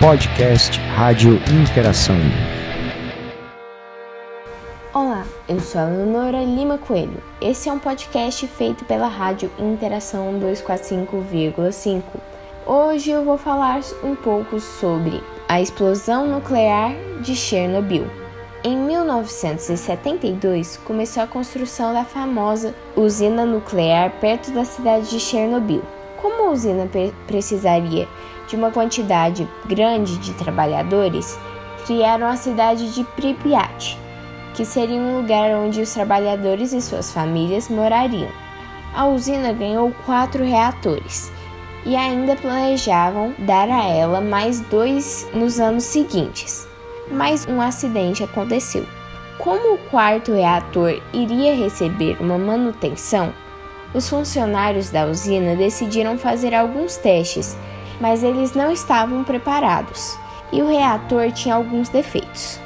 Podcast Rádio Interação. Olá, eu sou a Leonora Lima Coelho. Esse é um podcast feito pela Rádio Interação 245,5. Hoje eu vou falar um pouco sobre a explosão nuclear de Chernobyl. Em 1972, começou a construção da famosa usina nuclear perto da cidade de Chernobyl. Usina precisaria de uma quantidade grande de trabalhadores, criaram a cidade de Pripyat, que seria um lugar onde os trabalhadores e suas famílias morariam. A usina ganhou quatro reatores e ainda planejavam dar a ela mais dois nos anos seguintes. Mas um acidente aconteceu. Como o quarto reator iria receber uma manutenção, os funcionários da usina decidiram fazer alguns testes mas eles não estavam preparados e o reator tinha alguns defeitos.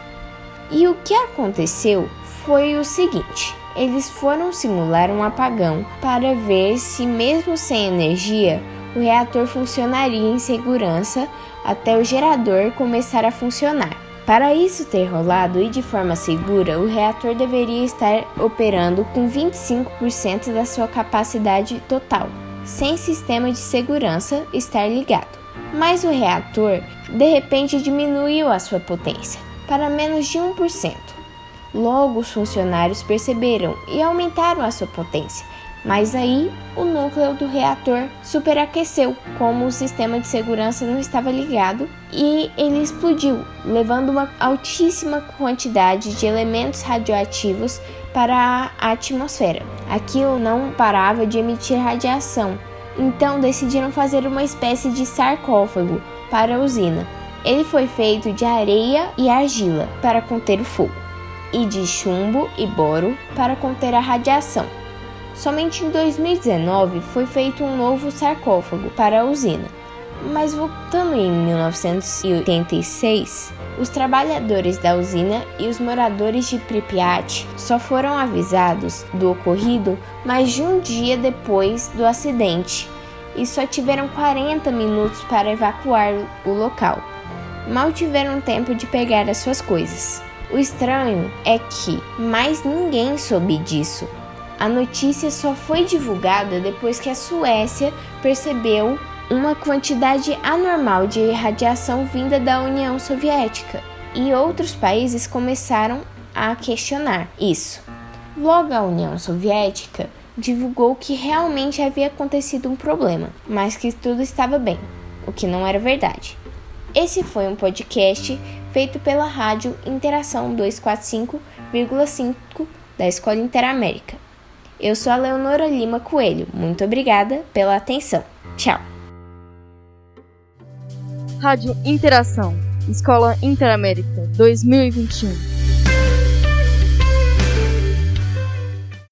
E o que aconteceu foi o seguinte: eles foram simular um apagão para ver se, mesmo sem energia, o reator funcionaria em segurança até o gerador começar a funcionar. Para isso ter rolado e de forma segura, o reator deveria estar operando com 25% da sua capacidade total sem sistema de segurança estar ligado. Mas o reator de repente diminuiu a sua potência para menos de 1%. Logo, os funcionários perceberam e aumentaram a sua potência, mas aí o núcleo do reator superaqueceu, como o sistema de segurança não estava ligado, e ele explodiu, levando uma altíssima quantidade de elementos radioativos para a atmosfera. Aquilo não parava de emitir radiação, então decidiram fazer uma espécie de sarcófago para a usina. Ele foi feito de areia e argila para conter o fogo, e de chumbo e boro para conter a radiação. Somente em 2019 foi feito um novo sarcófago para a usina. Mas voltando em 1986, os trabalhadores da usina e os moradores de Pripyat só foram avisados do ocorrido mais de um dia depois do acidente e só tiveram 40 minutos para evacuar o local. Mal tiveram tempo de pegar as suas coisas. O estranho é que mais ninguém soube disso. A notícia só foi divulgada depois que a Suécia percebeu uma quantidade anormal de radiação vinda da União Soviética, e outros países começaram a questionar isso. Logo, a União Soviética divulgou que realmente havia acontecido um problema, mas que tudo estava bem, o que não era verdade. Esse foi um podcast feito pela rádio Interação 245,5 da Escola Interamérica. Eu sou a Leonora Lima Coelho. Muito obrigada pela atenção. Tchau. Rádio Interação, Escola Interamérica 2021.